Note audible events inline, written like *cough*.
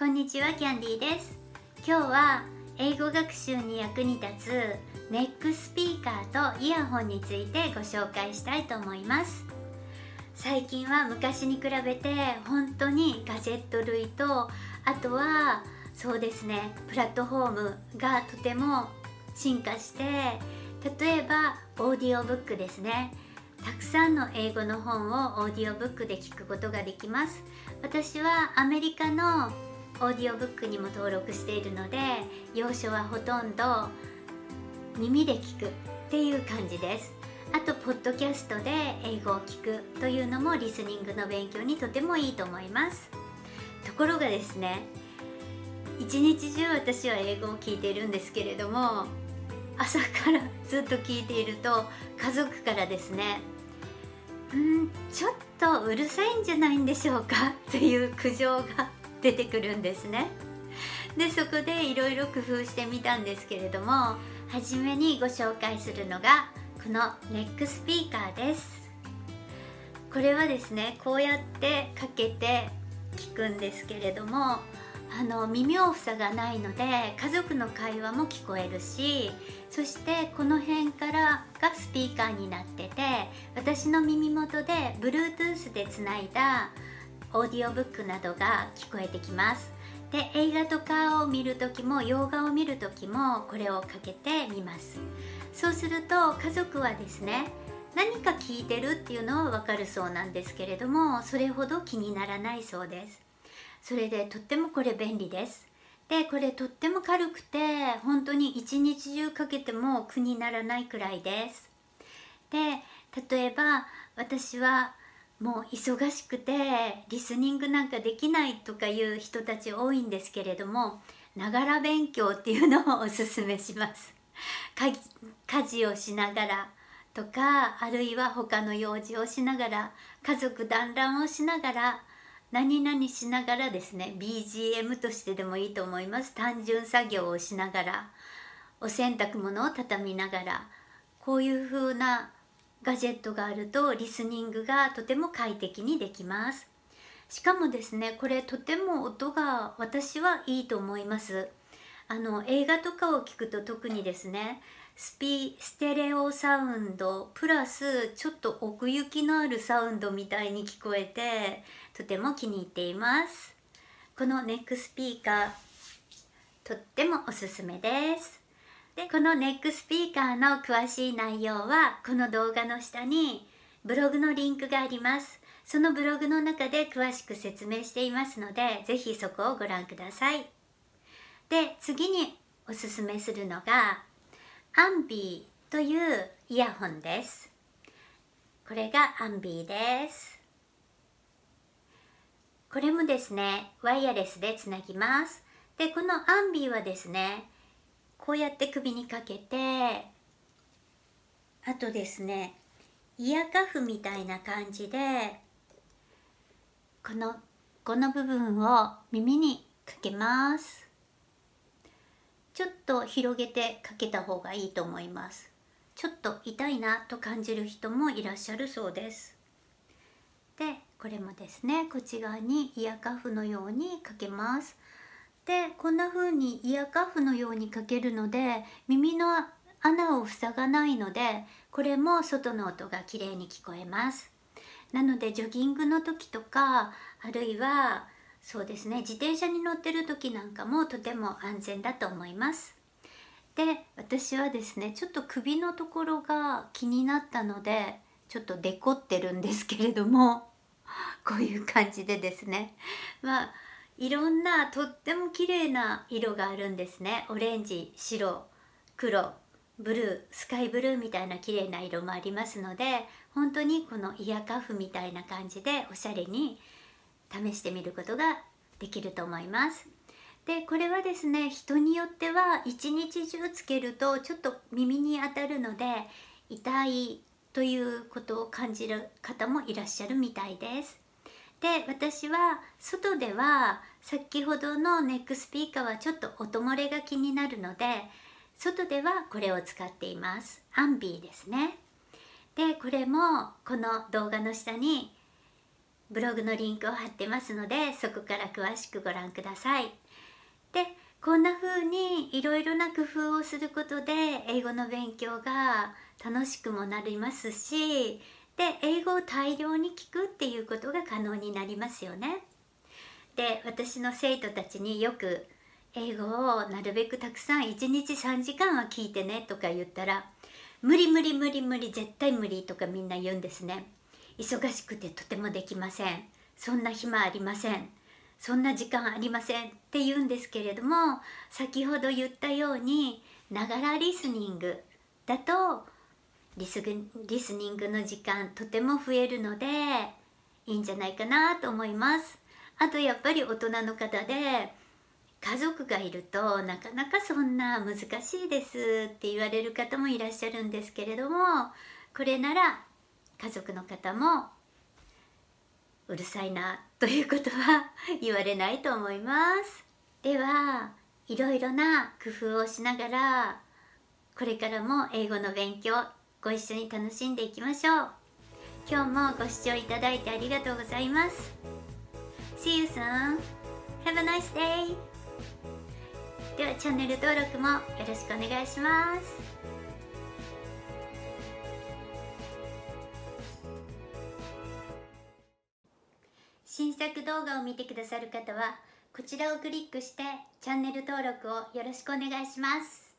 こんにちはキャンディーです。今日は英語学習に役に立つネックスピーカーとイヤホンについてご紹介したいと思います。最近は昔に比べて本当にガジェット類とあとはそうですねプラットフォームがとても進化して例えばオーディオブックですね。たくさんの英語の本をオーディオブックで聞くことができます。私はアメリカのオーディオブックにも登録しているので要所はほとんど耳で聞くっていう感じです。あとポッドキャストで英語を聞くというのもリスニングの勉強にとてもいいと思います。ところがですね一日中私は英語を聞いているんですけれども朝からずっと聞いていると家族からですねうんちょっとうるさいんじゃないんでしょうか？という苦情が出てくるんですね。でそこでいろいろ工夫してみたんですけれども初めにご紹介するのがこのネックスピーカーです。これはですねこうやってかけて聞くんですけれどもあの耳を塞がないので家族の会話も聞こえるしそしてこの辺からがスピーカーになってて私の耳元で Bluetooth でつないだオーディオブックなどが聞こえてきます。で映画とかを見る時も洋画を見る時もこれをかけてみます。そうすると家族はですね何か聞いてるっていうのはわかるそうなんですけれどもそれほど気にならないそうです。それでとってもこれ便利です。でこれとっても軽くて本当に一日中かけても苦にならないくらいです。で例えば私はもう忙しくてリスニングなんかできないとかいう人たち多いんですけれどもながら勉強っていうのをおすすめします。*laughs* 家事をしながらとかあるいは他の用事をしながら家族団らんをしながら何々しながらですね BGM としてでもいいと思います。単純作業をしながらお洗濯物を畳みながらこういう風なガジェットがあるとリスニングがとても快適にできます。しかもですねこれとても音が私はいいと思います。あの映画とかを聞くと特にですねスピステレオサウンドプラスちょっと奥行きのあるサウンドみたいに聞こえてとても気に入っています。このネックスピーカーとってもおすすめです。でこのネックスピーカーの詳しい内容はこの動画の下にブログのリンクがあります。そのブログの中で詳しく説明していますので是非そこをご覧ください。で次におすすめするのがアンビーというイヤホンです。これがアンビーです。これもですねワイヤレスでつなぎます。でこのアンビーはですねこうやって首にかけてあとですねイヤカフみたいな感じでこのこの部分を耳にかけます。ちょっと広げてかけた方がいいと思います。ちょっと痛いなと感じる人もいらっしゃるそうです。でこれもですねこっち側にイヤカフのようにかけます。でこんな風にイヤカフのようにかけるので耳の穴を塞がないのでこれも外の音がきれいに聞こえます。なのでジョギングの時とかあるいはそうですね自転車に乗ってる時なんかもとても安全だと思います。で私はですねちょっと首のところが気になったのでちょっとデコってるんですけれどもこういう感じでですね。まあいろんなとっても綺麗な色があるんですね。オレンジ白黒ブルースカイブルーみたいな綺麗な色もありますので本当にこのイヤカフみたいな感じでおしゃれに試してみることができると思います。でこれはですね人によっては一日中つけるとちょっと耳に当たるので痛いということを感じる方もいらっしゃるみたいです。で私は外では先ほどのネックスピーカーはちょっと音漏れが気になるので外ではこれを使っていますアンビーですねでこれもこの動画の下にブログのリンクを貼ってますのでそこから詳しくご覧ください。でこんな風にいろいろな工夫をすることで英語の勉強が楽しくもなりますしで英語を大量に聞くっていうことが可能になりますよね。で私の生徒たちによく英語をなるべくたくさん1日3時間は聞いてねとか言ったら無理無理無理無理絶対無理とかみんな言うんですね。忙しくてとてもできません。そんな暇ありません。そんな時間ありませんって言うんですけれども先ほど言ったようにながらリスニングだとリスリスニングの時間とても増えるのでいいんじゃないかなと思います。あとやっぱり大人の方で家族がいるとなかなかそんな難しいですって言われる方もいらっしゃるんですけれどもこれなら家族の方もうるさいなということは *laughs* 言われないと思います。ではいろいろな工夫をしながらこれからも英語の勉強ご一緒に楽しんでいきましょう。今日もご視聴いただいてありがとうございます。See you soon! Have a nice day! ではチャンネル登録もよろしくお願いします新作動画を見てくださる方はこちらをクリックしてチャンネル登録をよろしくお願いします